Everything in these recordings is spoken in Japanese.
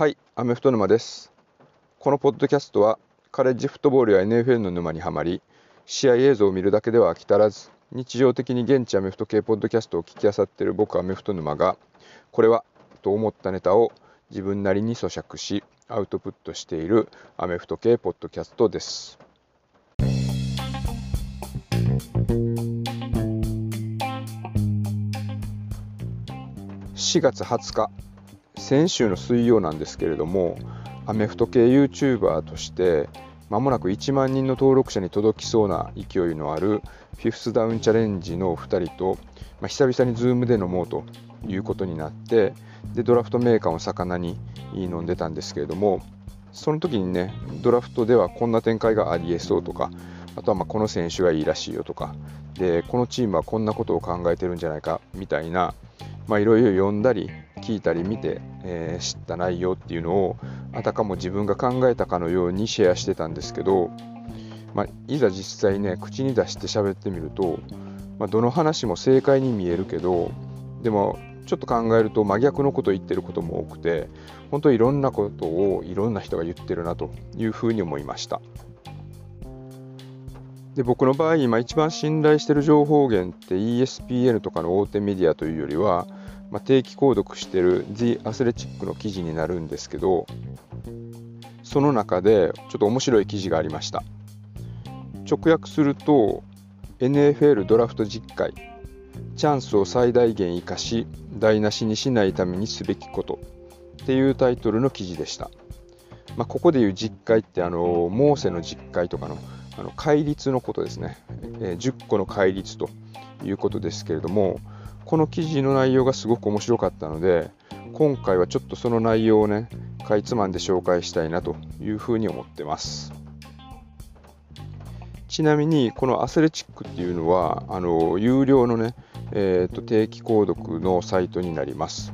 はい、アメフト沼です。このポッドキャストは、カレッジフットボールや NFL の沼にはまり、試合映像を見るだけでは飽き足らず、日常的に現地アメフト系ポッドキャストを聞き漁っている僕アメフト沼が、これはと思ったネタを自分なりに咀嚼し、アウトプットしているアメフト系ポッドキャストです。4月20日、先週の水曜なんですけれども、アメフト系 YouTuber として、まもなく1万人の登録者に届きそうな勢いのあるフィフスダウンチャレンジの2人と、まあ、久々に Zoom で飲もうということになってでドラフトメーカーを魚に飲んでたんですけれどもその時にねドラフトではこんな展開がありえそうとかあとはまあこの選手がいいらしいよとかでこのチームはこんなことを考えてるんじゃないかみたいないろいろ読んだり聞いたり見て、えー知った内容っていうのをあたかも自分が考えたかのようにシェアしてたんですけど、まあ、いざ実際ね口に出して喋ってみると、まあ、どの話も正解に見えるけどでもちょっと考えると真逆のことを言ってることも多くて本当いろんなことをいろんな人が言ってるなというふうに思いました。で僕の場合今一番信頼してる情報源って ESPN とかの大手メディアというよりは、まあ、定期購読してる The Athletic の記事になるんですけどその中でちょっと面白い記事がありました。直訳すると NFL ドラフト実会チャンスを最大限生かし台無しにしないためにすべきことっていうタイトルの記事でした、まあ、ここでいう実会ってあのモーセの実会とかのあの戒律のことですね、えー10個の戒律ということですけれどもこの記事の内容がすごく面白かったので今回はちょっとその内容をねかいつまんで紹介したいなというふうに思ってます。ちなみにこのアスレチックっていうのはあの有料のね、えーと定期購読のサイトになります。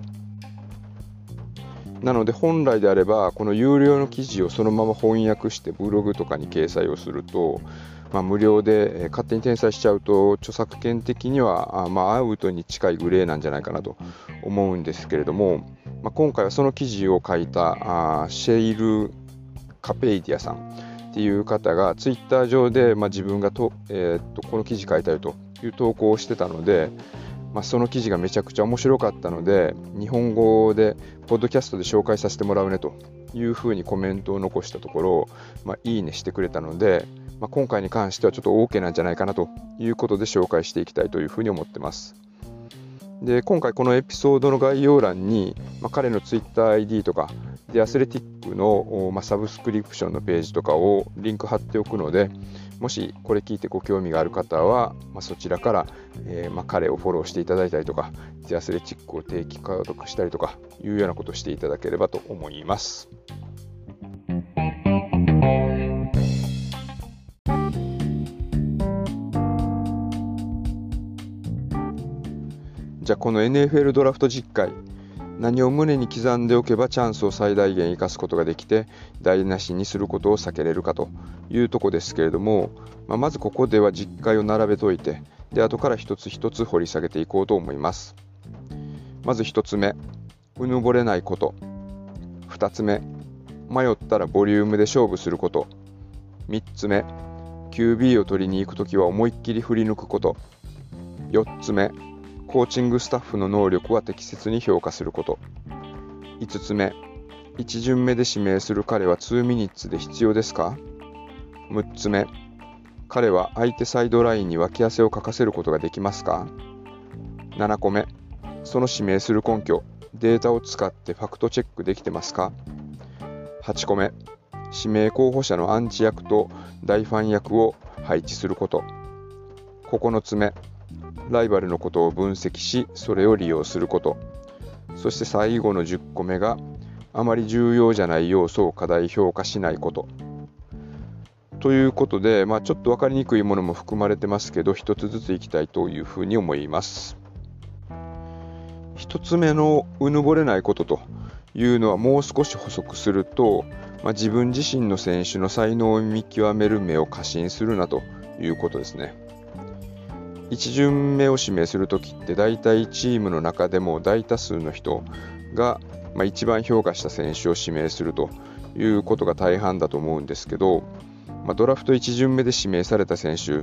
なので本来であればこの有料の記事をそのまま翻訳してブログとかに掲載をすると、まあ、無料で勝手に転載しちゃうと著作権的にはあまあアウトに近いグレーなんじゃないかなと思うんですけれども、まあ、今回はその記事を書いたあシェイル・カペイディアさんっていう方がツイッター上で、ま、自分がと、えーっとこの記事書いたよという投稿をしてたので、まあ、その記事がめちゃくちゃ面白かったので日本語でポッドキャストで紹介させてもらうねというふうにコメントを残したところ、まあ、いいねしてくれたので、まあ、今回に関してはちょっと OK なんじゃないかなということで紹介していきたいというふうに思ってます。で今回このエピソードの概要欄に、まあ、彼の TwitterID とかでアスレティックの、まあ、サブスクリプションのページとかをリンク貼っておくのでもしこれ聞いてご興味がある方は、まあ、そちらから、えーまあ、彼をフォローしていただいたりとか、ジアスレチックを定期購読したりとかいうようなことをしていただければと思います。じゃあこの NFL ドラフト実会何を胸に刻んでおけばチャンスを最大限生かすことができて台無しにすることを避けれるかというとこですけれども、まあ、まずここでは実会を並べといてで後から一つ一つ掘り下げていこうと思います。まず一つ目うぬぼれないこと。二つ目迷ったらボリュームで勝負すること。三つ目 QB を取りに行くときは思いっきり振り抜くこと。4つ目コーチングスタッフの能力は適切に評価すること。5つ目。1巡目で指名する彼は2ミニッツで必要ですか？6つ目。彼は相手サイドラインに脇汗をかかせることができますか？7個目。その指名する根拠データを使ってファクトチェックできてますか？8個目。指名候補者のアンチ役と大ファン役を配置すること。9つ目。ライバルのことを分析しそれを利用すること。そして最後の10個目があまり重要じゃない要素を過大評価しないこと。ということで、まあ、ちょっと分かりにくいものも含まれてますけど一つずついきたいというふうに思います。一つ目のうぬぼれないことというのはもう少し補足すると、まあ、自分自身の選手の才能を見極める目を過信するなということですね。1巡目を指名するときって大体チームの中でも大多数の人がまあ、一番評価した選手を指名するということが大半だと思うんですけど、まあ、ドラフト1巡目で指名された選手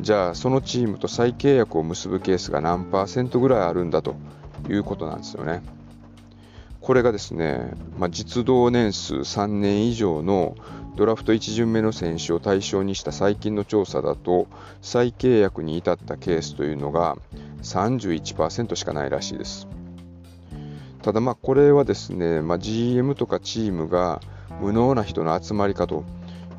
じゃあそのチームと再契約を結ぶケースが何パーセントぐらいあるんだということなんですよね。これがですね、まあ、実動年数3年以上のドラフト1巡目の選手を対象にした最近の調査だと再契約に至ったケースというのが31%しかないらしいです。ただまあこれはですね、まあ、GM とかチームが無能な人の集まりかと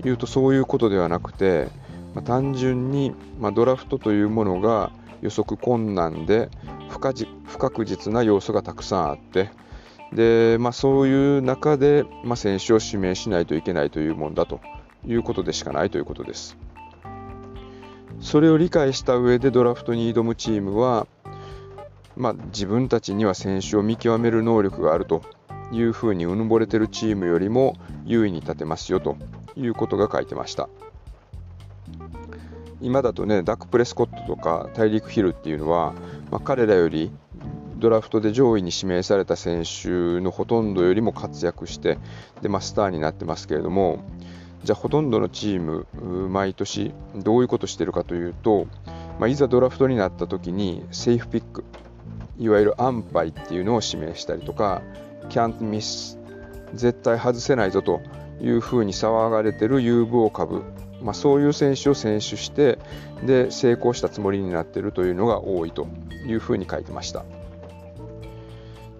いうとそういうことではなくて、まあ、単純に、まあ、ドラフトというものが予測困難で不確実な要素がたくさんあってで、まあ、そういう中で、まあ、選手を指名しないといけないというもんだということでしかないということです。それを理解した上でドラフトに挑むチームは、まあ、自分たちには選手を見極める能力があるというふうにうぬぼれてるチームよりも優位に立てますよということが書いてました。今だとね、ダック・プレスコットとか大陸ヒルっていうのは、まあ、彼らよりドラフトで上位に指名された選手のほとんどよりも活躍してで、まあ、スターになってますけれどもじゃあほとんどのチーム毎年どういうことしてるかというと、まあ、いざドラフトになった時にセーフピックいわゆる安牌っていうのを指名したりとかキャントミス絶対外せないぞというふうに騒がれてる有望株、まあ、そういう選手を選出してで成功したつもりになっているというのが多いというふうに書いてました。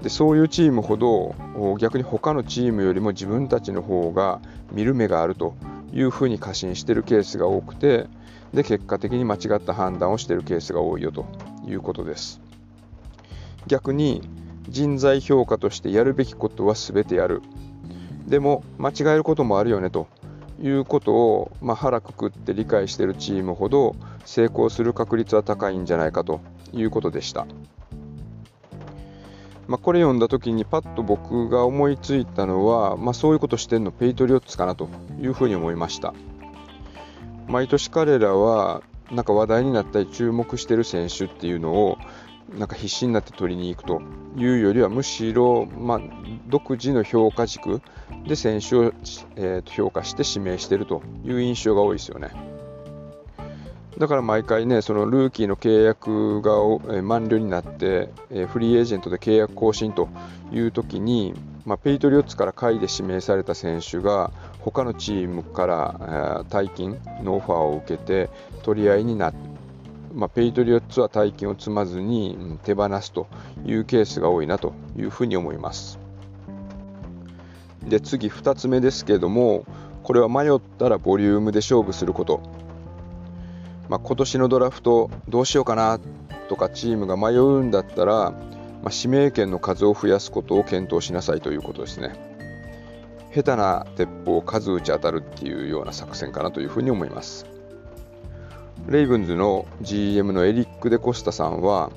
でそういうチームほど逆に他のチームよりも自分たちの方が見る目があるというふうに過信してるケースが多くてで結果的に間違った判断をしてるケースが多いよということです逆に人材評価としてやるべきことは全てやるでも間違えることもあるよねということを、まあ、腹くくって理解しているチームほど成功する確率は高いんじゃないかということでした。まあ、これ読んだ時にパッと僕が思いついたのは、まあ、そういうことしてんのペイトリオッツかなというふうに思いました毎年彼らはなんか話題になったり注目してる選手っていうのをなんか必死になって取りに行くというよりはむしろ、まあ、独自の評価軸で選手を、えー、と評価して指名してるという印象が多いですよね。だから毎回ね、そのルーキーの契約が満了になって、フリーエージェントで契約更新という時に、まあ、ペイトリオッツから下位で指名された選手が他のチームから大金のオファーを受けて取り合いになって、まあ、ペイトリオッツは大金を積まずに手放すというケースが多いなというふうに思います。で次2つ目ですけれどもこれは迷ったらボリュームで勝負することまあ、今年のドラフトどうしようかなとかチームが迷うんだったら、まあ、指名権の数を増やすことを検討しなさいということですね。下手な鉄砲を数打ち当たるっていうような作戦かなというふうに思います。レイブンズの GM のエリック・デコスタさんは、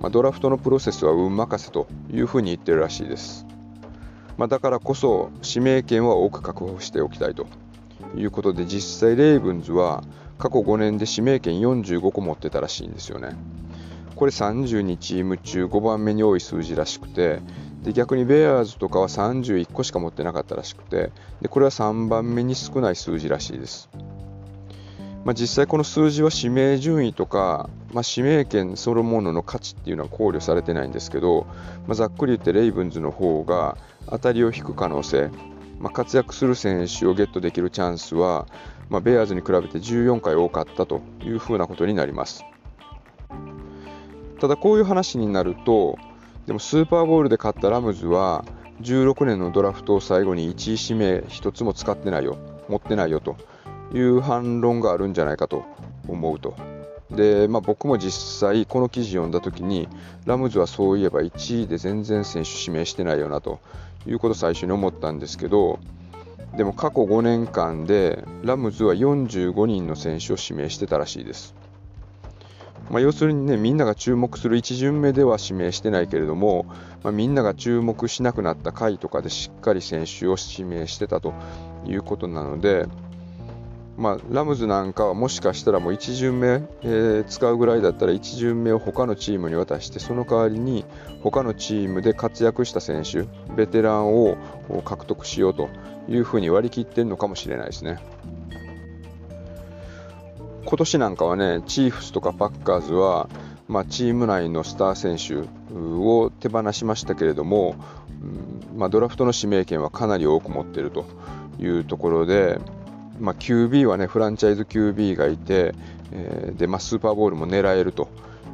まあ、ドラフトのプロセスは運任せというふうに言ってるらしいです。まあ、だからこそ指名権は多く確保しておきたいということで実際レイブンズは過去5年で指名権45個持ってたらしいんですよね。これ32チーム中5番目に多い数字らしくてで逆にベアーズとかは31個しか持ってなかったらしくてでこれは3番目に少ない数字らしいです。まあ、実際この数字は指名順位とか、まあ、指名権そのものの価値っていうのは考慮されてないんですけど、まあ、ざっくり言ってレイブンズの方が当たりを引く可能性、まあ、活躍する選手をゲットできるチャンスはまあ、ベアーズに比べて14回多かったというふうなことになります。ただこういう話になると、でもスーパーボウルで勝ったラムズは16年のドラフトを最後に1位指名1つも使ってないよ、持ってないよという反論があるんじゃないかと思うと。で、まあ、僕も実際この記事を読んだ時にラムズはそういえば1位で全然選手指名してないよなということを最初に思ったんですけど、でも過去5年間でラムズは45人の選手を指名してたらしいです。まあ、要するにね、みんなが注目する1巡目では指名してないけれども、まあ、みんなが注目しなくなった回とかでしっかり選手を指名してたということなので、まあ、ラムズなんかはもしかしたらもう1巡目、えー、使うぐらいだったら1巡目を他のチームに渡してその代わりに他のチームで活躍した選手ベテランを獲得しようというふうに割り切ってるのかもしれないですね。今年なんかはねチーフスとかパッカーズは、まあ、チーム内のスター選手を手放しましたけれども、うんまあ、ドラフトの指名権はかなり多く持っているというところでまあ、QB はねフランチャイズ QB がいて、えー、でまあ、スーパーボールも狙えると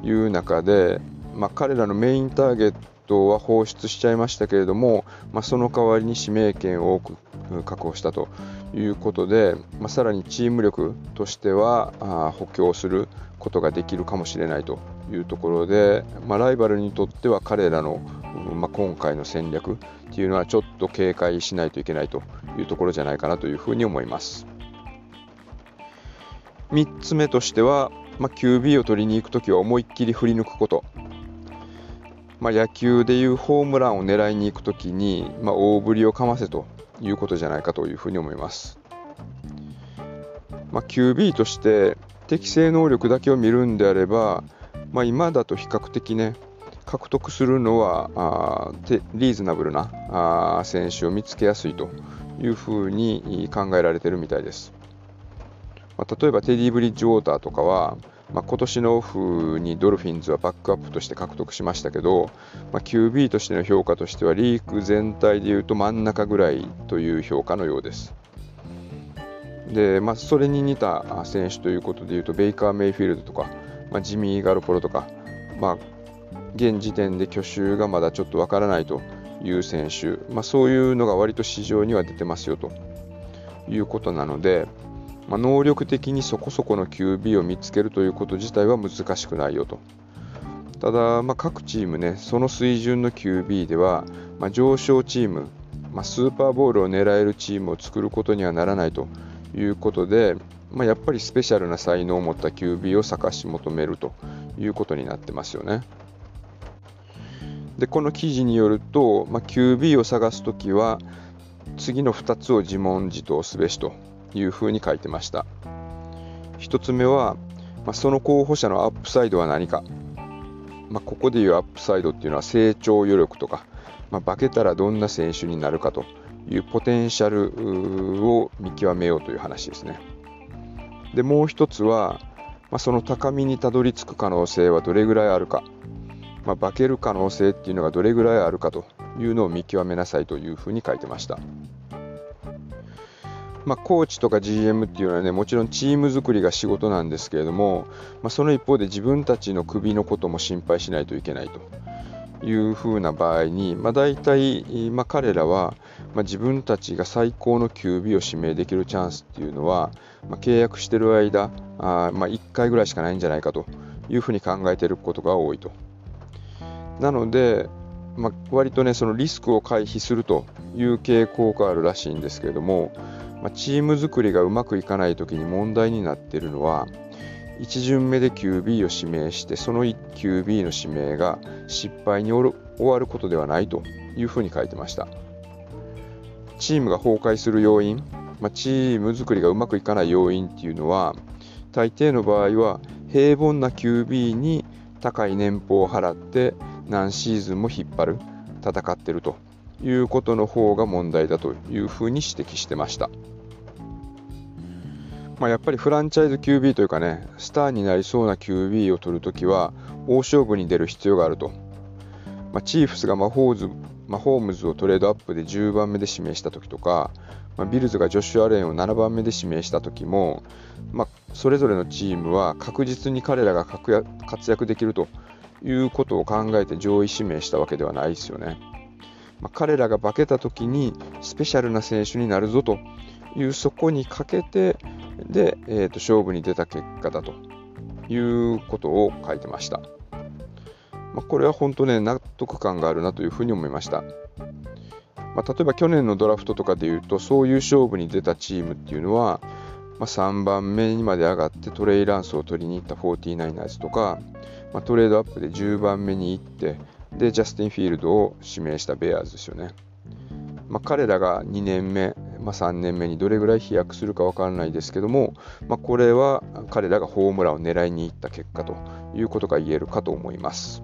いう中で、まあ、彼らのメインターゲットは放出しちゃいましたけれども、ま、その代わりに指名権を多く確保したということで、まあ、さらにチーム力としてはあ補強することができるかもしれないというところで、ま、ライバルにとっては彼らの、ま、今回の戦略っていうのはちょっと警戒しないといけないというところじゃないかなというふうに思います。3つ目としては、まあ、QB を取りに行くときは思いっきり振り抜くこと。まあ、野球でいうホームランを狙いに行くときに、まあ、大振りをかませということじゃないかというふうに思います。まあ、QB として適正能力だけを見るんであれば、まあ、今だと比較的ね獲得するのはあリーズナブルなあ選手を見つけやすいというふうに考えられてるみたいです。まあ、例えばテディ・ブリッジウォーターとかは、まあ、今年のオフにドルフィンズはバックアップとして獲得しましたけど、まあ、QB としての評価としてはリーク全体でいうと真ん中ぐらいという評価のようです。で、まあ、それに似た選手ということでいうとベイカー・メイフィールドとか、まあ、ジミー・ガルポロとか、まあ、現時点で去就がまだちょっとわからないという選手、まあ、そういうのが割と市場には出てますよということなので、まあ、能力的にそこそこの QB を見つけるということ自体は難しくないよと。ただ、まあ、各チームね、その水準の QB では、まあ、上昇チーム、まあ、スーパーボールを狙えるチームを作ることにはならないということで、まあ、やっぱりスペシャルな才能を持った QB を探し求めるということになってますよね。でこの記事によると、まあ、QB を探すときは次の2つを自問自答すべしというふうに書いてました。1つ目は、まあ、その候補者のアップサイドは何か、まあ、ここでいうアップサイドっていうのは成長余力とか、まあ、化けたらどんな選手になるかというポテンシャルを見極めようという話ですね。でもう一つは、まあ、その高みにたどり着く可能性はどれぐらいあるか、まあ、化ける可能性っていうのがどれぐらいあるかというのを見極めなさいというふうに書いてました。まあ、コーチとか GM っていうのはねもちろんチーム作りが仕事なんですけれども、まあ、その一方で自分たちの首のことも心配しないといけないというふうな場合に、まあ、大体、まあ、彼らは、まあ、自分たちが最高の QB を指名できるチャンスっていうのは、まあ、契約してる間あ、まあ、1回ぐらいしかないんじゃないかというふうに考えていることが多いと。なので、まあ、割とねそのリスクを回避するという傾向があるらしいんですけれども、まあ、チーム作りがうまくいかない時に問題になっているのは1巡目で QB を指名してその QB の指名が失敗に終わることではないというふうに書いてました。チームが崩壊する要因、まあ、チーム作りがうまくいかない要因っていうのは大抵の場合は平凡な QB に高い年俸を払って何シーズンも引っ張る戦ってると。いうことの方が問題だというふうに指摘してました。まあ、やっぱりフランチャイズ QB というかね、スターになりそうな QB を取るときは、大勝負に出る必要があると。まあ、チーフスがマホーズマホームズをトレードアップで10番目で指名したときとか、まあ、ビルズがジョシュ・アレンを7番目で指名したときも、まあ、それぞれのチームは確実に彼らが活躍できるということを考えて上位指名したわけではないですよね。まあ、彼らが化けた時にスペシャルな選手になるぞというそこにかけてで、えー、と勝負に出た結果だということを書いてました。まあ、これは本当ね納得感があるなというふうに思いました。まあ、例えば去年のドラフトとかでいうとそういう勝負に出たチームっていうのは、まあ、3番目にまで上がってトレイランスを取りに行った 49ers とか、まあ、トレードアップで10番目に行ってで、ジャスティン・フィールドを指名したベアーズですよね。まあ、彼らが2年目、まあ、3年目にどれぐらい飛躍するか分からないですけども、まあ、これは彼らがホームランを狙いにいった結果ということが言えるかと思います。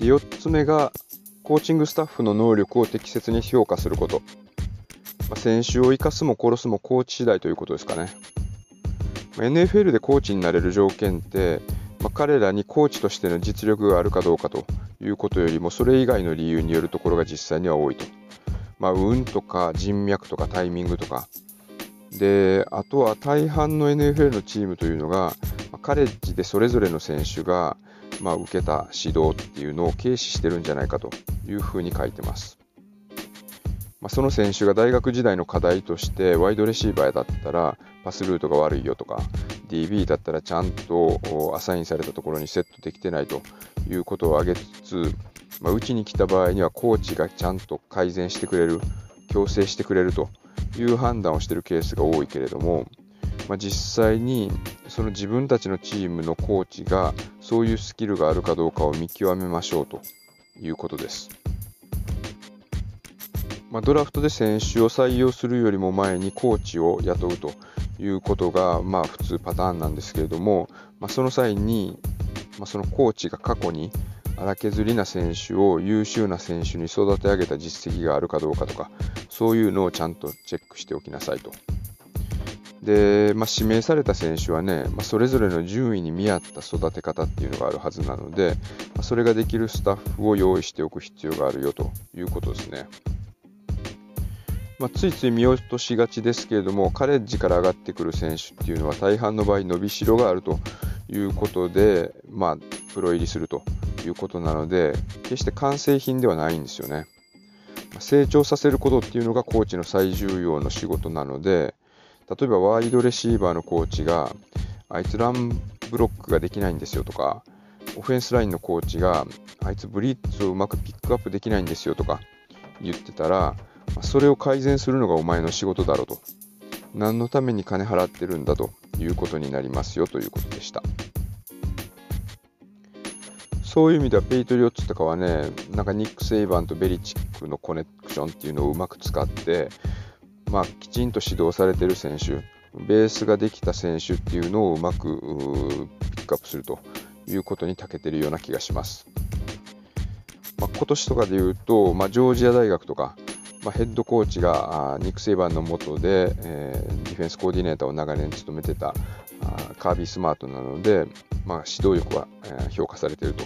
4つ目がコーチングスタッフの能力を適切に評価すること。選手を生かすも殺すもコーチ次第ということですかね。NFL でコーチになれる条件って、まあ、彼らにコーチとしての実力があるかどうかということよりもそれ以外の理由によるところが実際には多いと。まあ、運とか人脈とかタイミングとか。で、あとは大半の NFL のチームというのが、まあ、カレッジでそれぞれの選手が、まあ、受けた指導っていうのを軽視してるんじゃないかというふうに書いてます。まあ、その選手が大学時代の課題としてワイドレシーバーだったらパスルートが悪いよとか DB だったらちゃんとアサインされたところにセットできてないということを挙げつつ、まあ、うちに来た場合にはコーチがちゃんと改善してくれる強制してくれるという判断をしているケースが多いけれども、まあ、実際にその自分たちのチームのコーチがそういうスキルがあるかどうかを見極めましょうということです。まあ、ドラフトで選手を採用するよりも前にコーチを雇うということが、まあ、普通パターンなんですけれども、まあ、その際に、まあ、そのコーチが過去に荒削りな選手を優秀な選手に育て上げた実績があるかどうかとかそういうのをちゃんとチェックしておきなさいと。で、まあ、指名された選手はね、まあ、それぞれの順位に見合った育て方っていうのがあるはずなので、まあ、それができるスタッフを用意しておく必要があるよということですね。まあ、ついつい見落としがちですけれども、カレッジから上がってくる選手っていうのは大半の場合伸びしろがあるということで、まあ、プロ入りするということなので、決して完成品ではないんですよね。成長させることっていうのがコーチの最重要の仕事なので、例えばワイドレシーバーのコーチが、あいつランブロックができないんですよとか、オフェンスラインのコーチが、あいつブリッツをうまくピックアップできないんですよとか言ってたら、それを改善するのがお前の仕事だろうと。何のために金払ってるんだということになりますよということでした。そういう意味ではペイトリオッツとかはね、なんかニック・セイバンとベリチックのコネクションっていうのをうまく使って、まあ、きちんと指導されてる選手、ベースができた選手っていうのをうまくピックアップするということに長けてるような気がします。まあ、今年とかで言うと、まあ、ジョージア大学とか、まあ、ヘッドコーチがニック・セイバンの下で、えー、ディフェンスコーディネーターを長年務めてたあカービー・スマートなので、まあ、指導力は、えー、評価されていると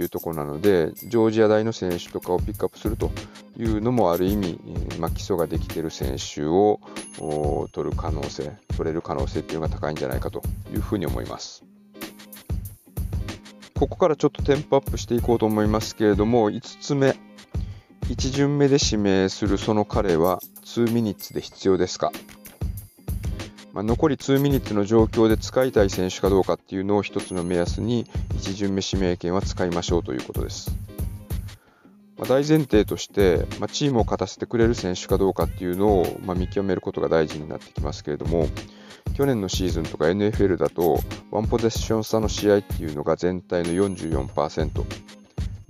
いうところなので、ジョージア大の選手とかをピックアップするというのもある意味、まあ、基礎ができている選手を取る可能性、取れる可能性っていうのが高いんじゃないかというふうに思います。ここからちょっとテンポアップしていこうと思いますけれども、5つ目、1巡目で指名するその彼は2ミニッツで必要ですか、まあ、残り2ミニッツの状況で使いたい選手かどうかっていうのを一つの目安に1巡目指名権は使いましょうということです。まあ、大前提として、まあ、チームを勝たせてくれる選手かどうかっていうのを、ま見極めることが大事になってきますけれども、去年のシーズンとか NFL だと、ワンポゼッション差の試合っていうのが全体の44%、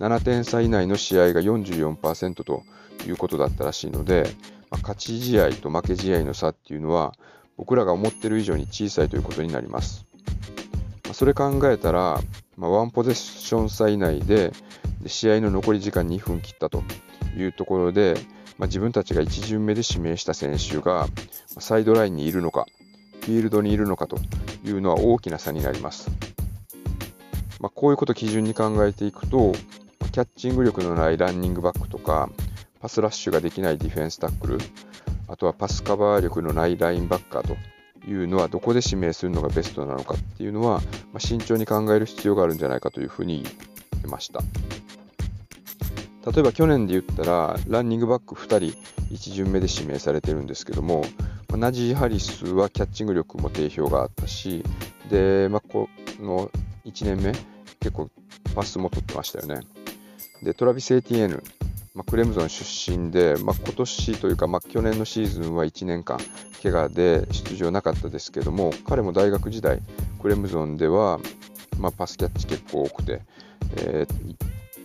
7点差以内の試合が44%ということだったらしいので、まあ、勝ち試合と負け試合の差っていうのは僕らが思ってる以上に小さいということになります。まあ、それ考えたら、まあ、ワンポゼッション差以内で試合の残り時間2分切ったというところで、まあ、自分たちが1巡目で指名した選手がサイドラインにいるのか、フィールドにいるのかというのは大きな差になります。まあ、こういうことを基準に考えていくと、キャッチング力のないランニングバックとか、パスラッシュができないディフェンスタックル、あとはパスカバー力のないラインバッカーというのはどこで指名するのがベストなのかっていうのは、まあ、慎重に考える必要があるんじゃないかというふうに言ってました。例えば去年で言ったら、ランニングバック2人、1巡目で指名されてるんですけども、まあ、ナジー・ハリスはキャッチング力も定評があったし、で、まあ、この1年目、結構パスも取ってましたよね。で、トラビス・エティエヌ、まあ、クレムゾン出身で、まあ、今年というか、まあ、去年のシーズンは1年間怪我で出場なかったですけども彼も大学時代クレムゾンでは、まあ、パスキャッチ結構多くて、えー、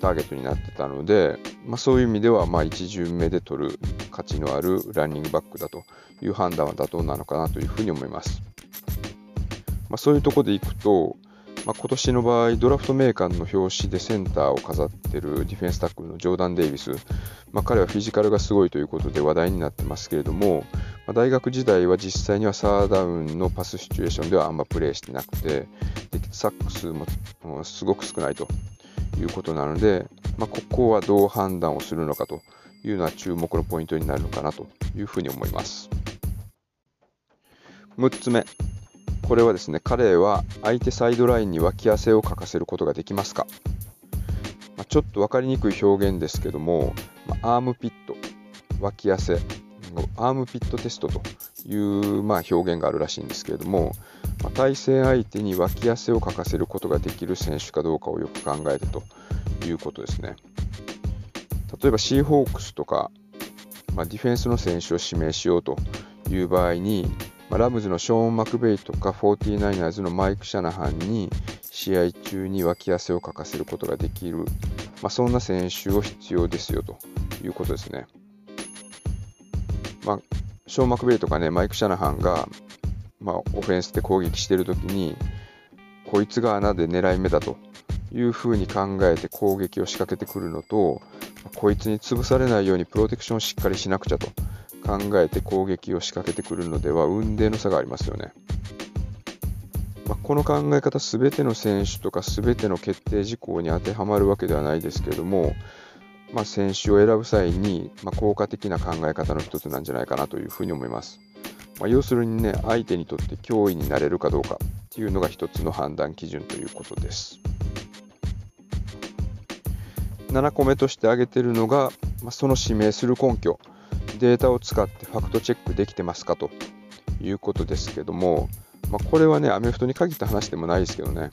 ターゲットになってたので、まあ、そういう意味ではまあ1巡目で取る価値のあるランニングバックだという判断は妥当なのかなというふうに思います。まあ、そういうところでいくと、まあ、今年の場合、ドラフトメーカーの表紙でセンターを飾っているディフェンスタックルのジョーダン・デイビス、まあ、彼はフィジカルがすごいということで話題になってますけれども、まあ、大学時代は実際にはサーダウンのパスシチュエーションではあんまプレーしてなくて、サックスもすごく少ないということなので、まあ、ここはどう判断をするのかというのは注目のポイントになるのかなというふうに思います。6つ目、これはですね、彼は相手サイドラインに脇汗をかかせることができますか、まあ、ちょっと分かりにくい表現ですけども、まあ、アームピット、脇汗、アームピットテストという、まあ、表現があるらしいんですけれども、まあ、対戦相手に脇汗をかかせることができる選手かどうかをよく考えてということですね。例えばシーホークスとか、まあ、ディフェンスの選手を指名しようという場合に、まあ、ラムズのショーン・マクベイとか 49ers のマイク・シャナハンに試合中に脇汗をかかせることができる、まあ、そんな選手を必要ですよということですね。まあ、ショーン・マクベイとかね、マイク・シャナハンが、まあ、オフェンスで攻撃してるときに、こいつが穴で狙い目だというふうに考えて攻撃を仕掛けてくるのと、こいつに潰されないようにプロテクションをしっかりしなくちゃと考えて攻撃を仕掛けてくるのでは運命の差がありますよね。まあ、この考え方すべての選手とかすべての決定事項に当てはまるわけではないですけれども、まあ、選手を選ぶ際に、まあ、効果的な考え方の一つなんじゃないかなというふうに思います。まあ、要するにね、相手にとって脅威になれるかどうかっていうのが一つの判断基準ということです。7個目として挙げているのが、まあ、その指名する根拠。データを使ってファクトチェックできてますかということですけども、まあ、これはね、アメフトに限った話でもないですけどね、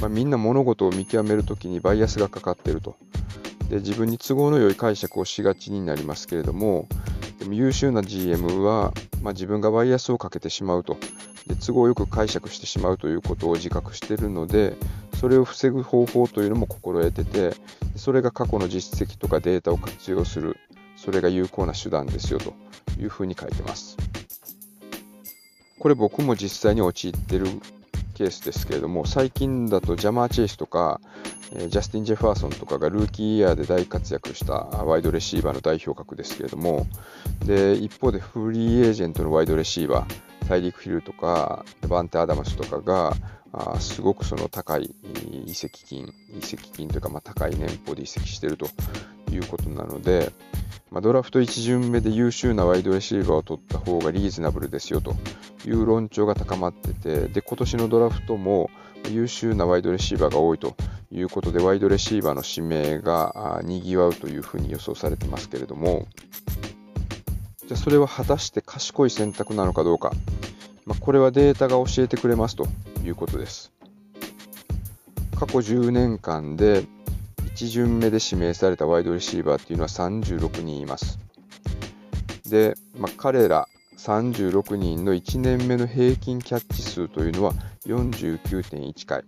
まあ、みんな物事を見極めるときにバイアスがかかってると。で。自分に都合の良い解釈をしがちになりますけれども、でも優秀な GM は、まあ、自分がバイアスをかけてしまうと。で、都合よく解釈してしまうということを自覚しているので、それを防ぐ方法というのも心得てて、それが過去の実績とかデータを活用する。それが有効な手段ですよというふうに書いてます。これ僕も実際に陥ってるケースですけれども、最近だとジャマー・チェイスとか、ジャスティン・ジェファーソンとかがルーキーイヤーで大活躍したワイドレシーバーの代表格ですけれども、で一方でフリーエージェントのワイドレシーバー、大陸フィルとか、バンテ・アダマスとかが、あすごくその高い移籍金、移籍金というか、まあ、高い年俸で移籍しているということなので、まあ、ドラフト1巡目で優秀なワイドレシーバーを取った方がリーズナブルですよと。いう論調が高まってて、で、今年のドラフトも優秀なワイドレシーバーが多いということで、ワイドレシーバーの指名が賑わうというふうに予想されてますけれども、じゃあそれは果たして賢い選択なのかどうか、まあ、これはデータが教えてくれますということです。過去10年間で1巡目で指名されたワイドレシーバーっていうのは36人います。で、まあ、彼ら36人の1年目の平均キャッチ数というのは49.1回。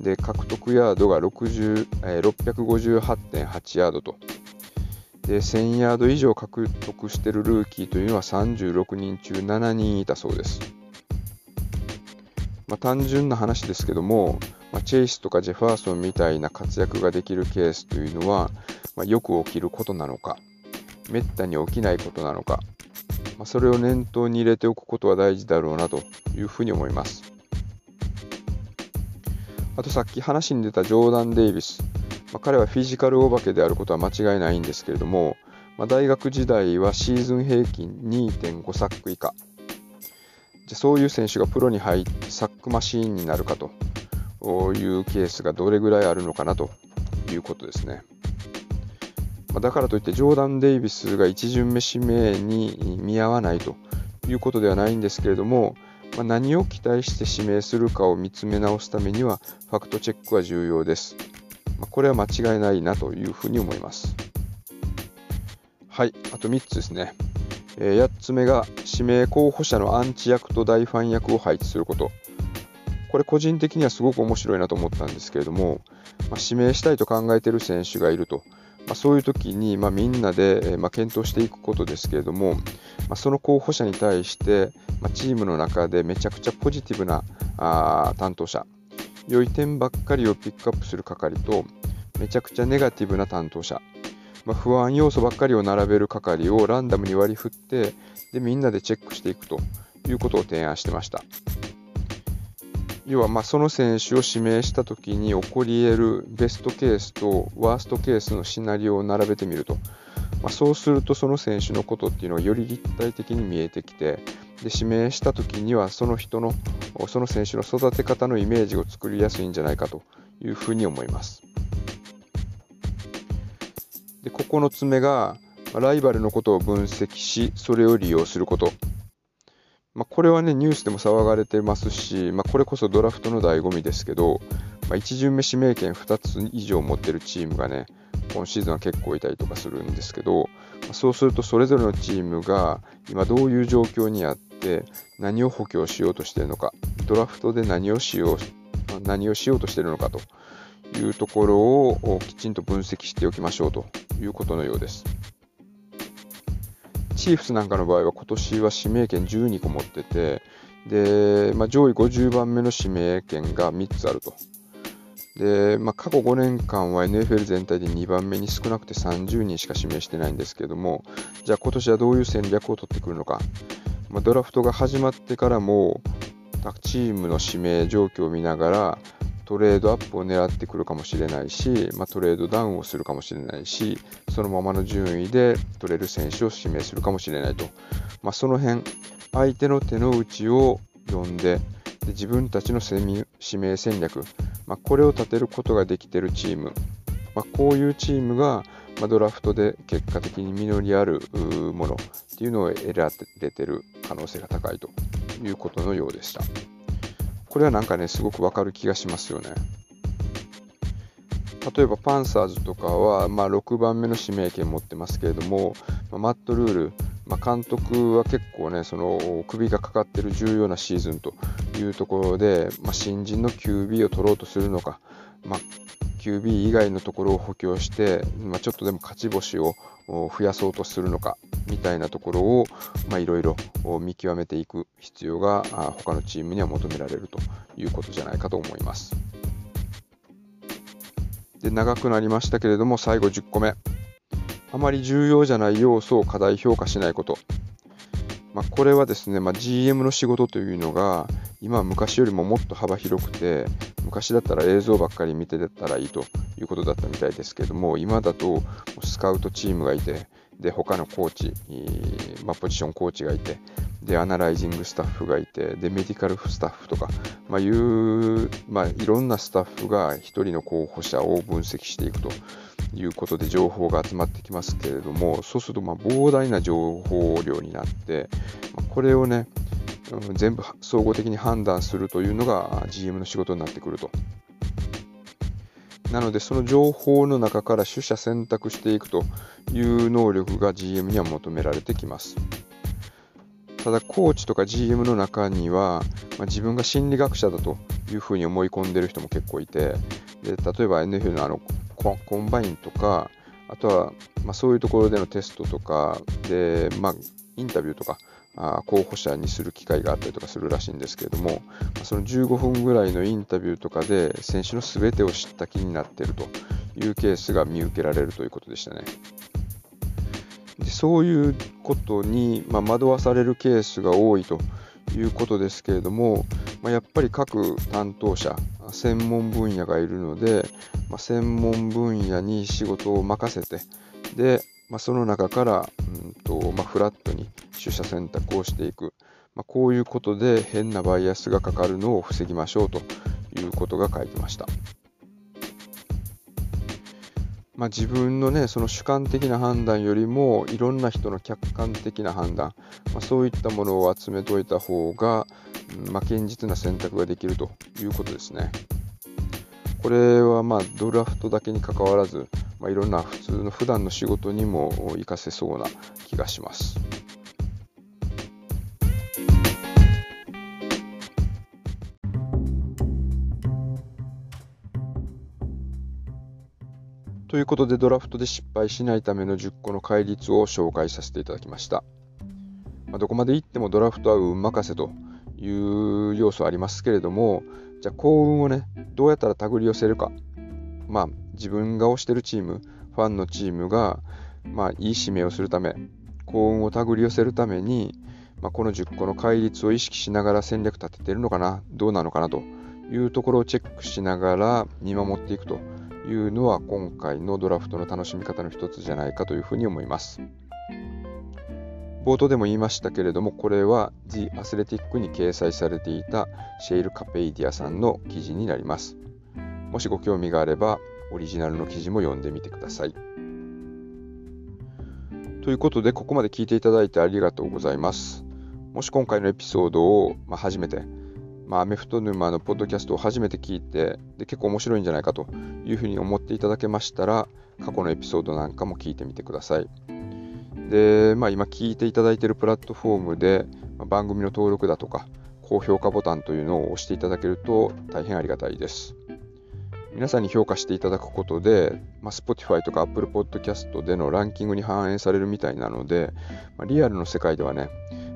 で、獲得ヤードが60、えー、658.8ヤードと。で、1000ヤード以上獲得しているルーキーというのは36人中7人いたそうです。まあ、単純な話ですけども、まあ、チェイスとかジェファーソンみたいな活躍ができるケースというのは、まあ、よく起きることなのか、めったに起きないことなのか、まあ、それを念頭に入れておくことは大事だろうなというふうに思います。あとさっき話に出たジョーダン・デイビス、まあ、彼はフィジカルお化けであることは間違いないんですけれども、まあ、大学時代はシーズン平均2.5サック以下、じゃそういう選手がプロに入ってサックマシーンになるかというケースがどれぐらいあるのかなということですね。まだからといってジョーダン・デイビスが1巡目指名に見合わないということではないんですけれども、ま、何を期待して指名するかを見つめ直すためにはファクトチェックは重要です。ま、これは間違いないなというふうに思います。はい、あと3つですね。え、8つ目が指名候補者のアンチ役と大ファン役を配置することこれ個人的にはすごく面白いなと思ったんですけれども、まあ、指名したいと考えている選手がいると、まあ、そういう時に、まあ、みんなで、えー、ま検討していくことですけれども、まその候補者に対して、まチームの中でめちゃくちゃポジティブなあ担当者良い点ばっかりをピックアップする係とめちゃくちゃネガティブな担当者まあ、不安要素ばっかりを並べる係をランダムに割り振ってでみんなでチェックしていくということを提案してました。要はまあその選手を指名した時に起こり得るベストケースとワーストケースのシナリオを並べてみると、まあ、そうするとその選手のことっていうのがより立体的に見えてきてで指名した時にはその人のその選手の育て方のイメージを作りやすいんじゃないかというふうに思います。で9つ目がライバルのことを分析しそれを利用すること、まあ、これはねニュースでも騒がれてますし、まあ、これこそドラフトの醍醐味ですけど、まあ、1巡目指名権2つ以上持ってるチームがね今シーズンは結構いたりとかするんですけど、まそうするとそれぞれのチームが今どういう状況にあって何を補強しようとしてるのかドラフトで何をしよう何をしようとしてるのかというところをきちんと分析しておきましょうということのようです。チーフスなんかの場合は今年は指名権12個持ってて、で、まあ、上位50番目の指名権が3つあると。で、まあ、過去5年間は NFL 全体で2番目に少なくて30人しか指名してないんですけども、じゃあ今年はどういう戦略を取ってくるのか。まあ、ドラフトが始まってからも、チームの指名状況を見ながら、トレードアップを狙ってくるかもしれないし、まあ、トレードダウンをするかもしれないし、そのままの順位で取れる選手を指名するかもしれないと。まあ、その辺、相手の手の内を読んで、で自分たちの指名戦略、まあ、これを立てることができているチーム、まあ、こういうチームが、まあ、ドラフトで結果的に実りあるものっていうのを得られてる可能性が高いということのようでした。これはなんかね、すごくわかる気がしますよね。例えばパンサーズとかは、まあ、6番目の指名権持ってますけれども、まあ、マットルール、まあ、監督は結構ね、その首がかかってる重要なシーズンというところで、まあ、新人の QB を取ろうとするのか、まあ、QB 以外のところを補強して、まあ、ちょっとでも勝ち星を増やそうとするのかみたいなところをいろいろ見極めていく必要が他のチームには求められるということじゃないかと思います。で長くなりましたけれども最後10個目あまり重要じゃない要素を過大評価しないこと、まあ、これはですね、まあ、GM の仕事というのが今は昔よりももっと幅広くて昔だったら映像ばっかり見てたらいいということだったみたいですけども今だとスカウトチームがいてで他のコーチ、まあ、ポジションコーチがいてでアナライジングスタッフがいてでメディカルスタッフとか、まあ、いう、まあ、いろんなスタッフが1人の候補者を分析していくと。いうことで情報が集まってきますけれどもそうするとま膨大な情報量になって、まこれをね全部総合的に判断するというのが GM の仕事になってくると。なので、その情報の中から取捨選択していくという能力が GM には求められてきます。ただ、コーチとか GM の中には、まあ、自分が心理学者だというふうに思い込んでる人も結構いて、で例えば NFL のあのコンバインとか、あとは、まあ、そういうところでのテストとかで、まあ、インタビューとかあ候補者にする機会があったりとかするらしいんですけれども、その15分ぐらいのインタビューとかで選手の全てを知った気になっているというケースが見受けられるということでしたね。でそういうことに、まあ、惑わされるケースが多いということですけれども、まあ、やっぱり各担当者、専門分野がいるので、まあ、専門分野に仕事を任せて、で、まあ、その中から、うんとま、フラットに取捨選択をしていく、ま、こういうことで変なバイアスがかかるのを防ぎましょうということが書いてました。まあ、自分のねその主観的な判断よりもいろんな人の客観的な判断、まあ、そういったものを集めといた方が、まあ、堅実な選択ができるということですね。これはまあドラフトだけにかかわらず、まあ、いろんな普通の普段の仕事にも活かせそうな気がします。ということでドラフトで失敗しないための10個の戒律を紹介させていただきました。まあ、どこまで行ってもドラフトは運任せという要素ありますけれども、じゃあ幸運をね、どうやったら手繰り寄せるか。まあ自分が推してるチーム、ファンのチームが、まあいい指名をするため、幸運を手繰り寄せるために、まあ、この10個の戒律を意識しながら戦略立ててるのかな、どうなのかなというところをチェックしながら見守っていくというのは今回のドラフトの楽しみ方の一つじゃないかというふうに思います。冒頭でも言いましたけれども、これは The Athletic に掲載されていたシェイル・カペイディアさんの記事になります。もしご興味があれば、オリジナルの記事も読んでみてください。ということで、ここまで聞いていただいてありがとうございます。もし今回のエピソードを、まあ、初めて、まあ、アメフト沼のポッドキャストを初めて聞いてで結構面白いんじゃないかというふうに思っていただけましたら過去のエピソードなんかも聞いてみてください。で、まあ、今聞いていただいているプラットフォームで、まあ、番組の登録だとか高評価ボタンというのを押していただけると大変ありがたいです。皆さんに評価していただくことで、まあ、Spotify とか Apple Podcast でのランキングに反映されるみたいなので、まあ、リアルの世界ではね、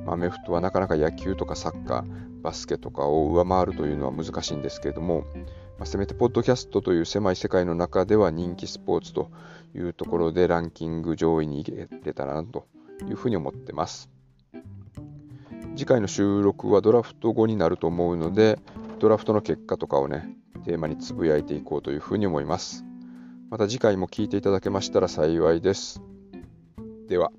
まアメフトはなかなか野球とかサッカー、バスケとかを上回るというのは難しいんですけれども、まあ、せめてポッドキャストという狭い世界の中では人気スポーツというところでランキング上位に入れたらなというふうに思ってます。次回の収録はドラフト後になると思うので、ドラフトの結果とかをね、テーマにつぶやいていこうというふうに思います。また次回も聞いていただけましたら幸いです。では。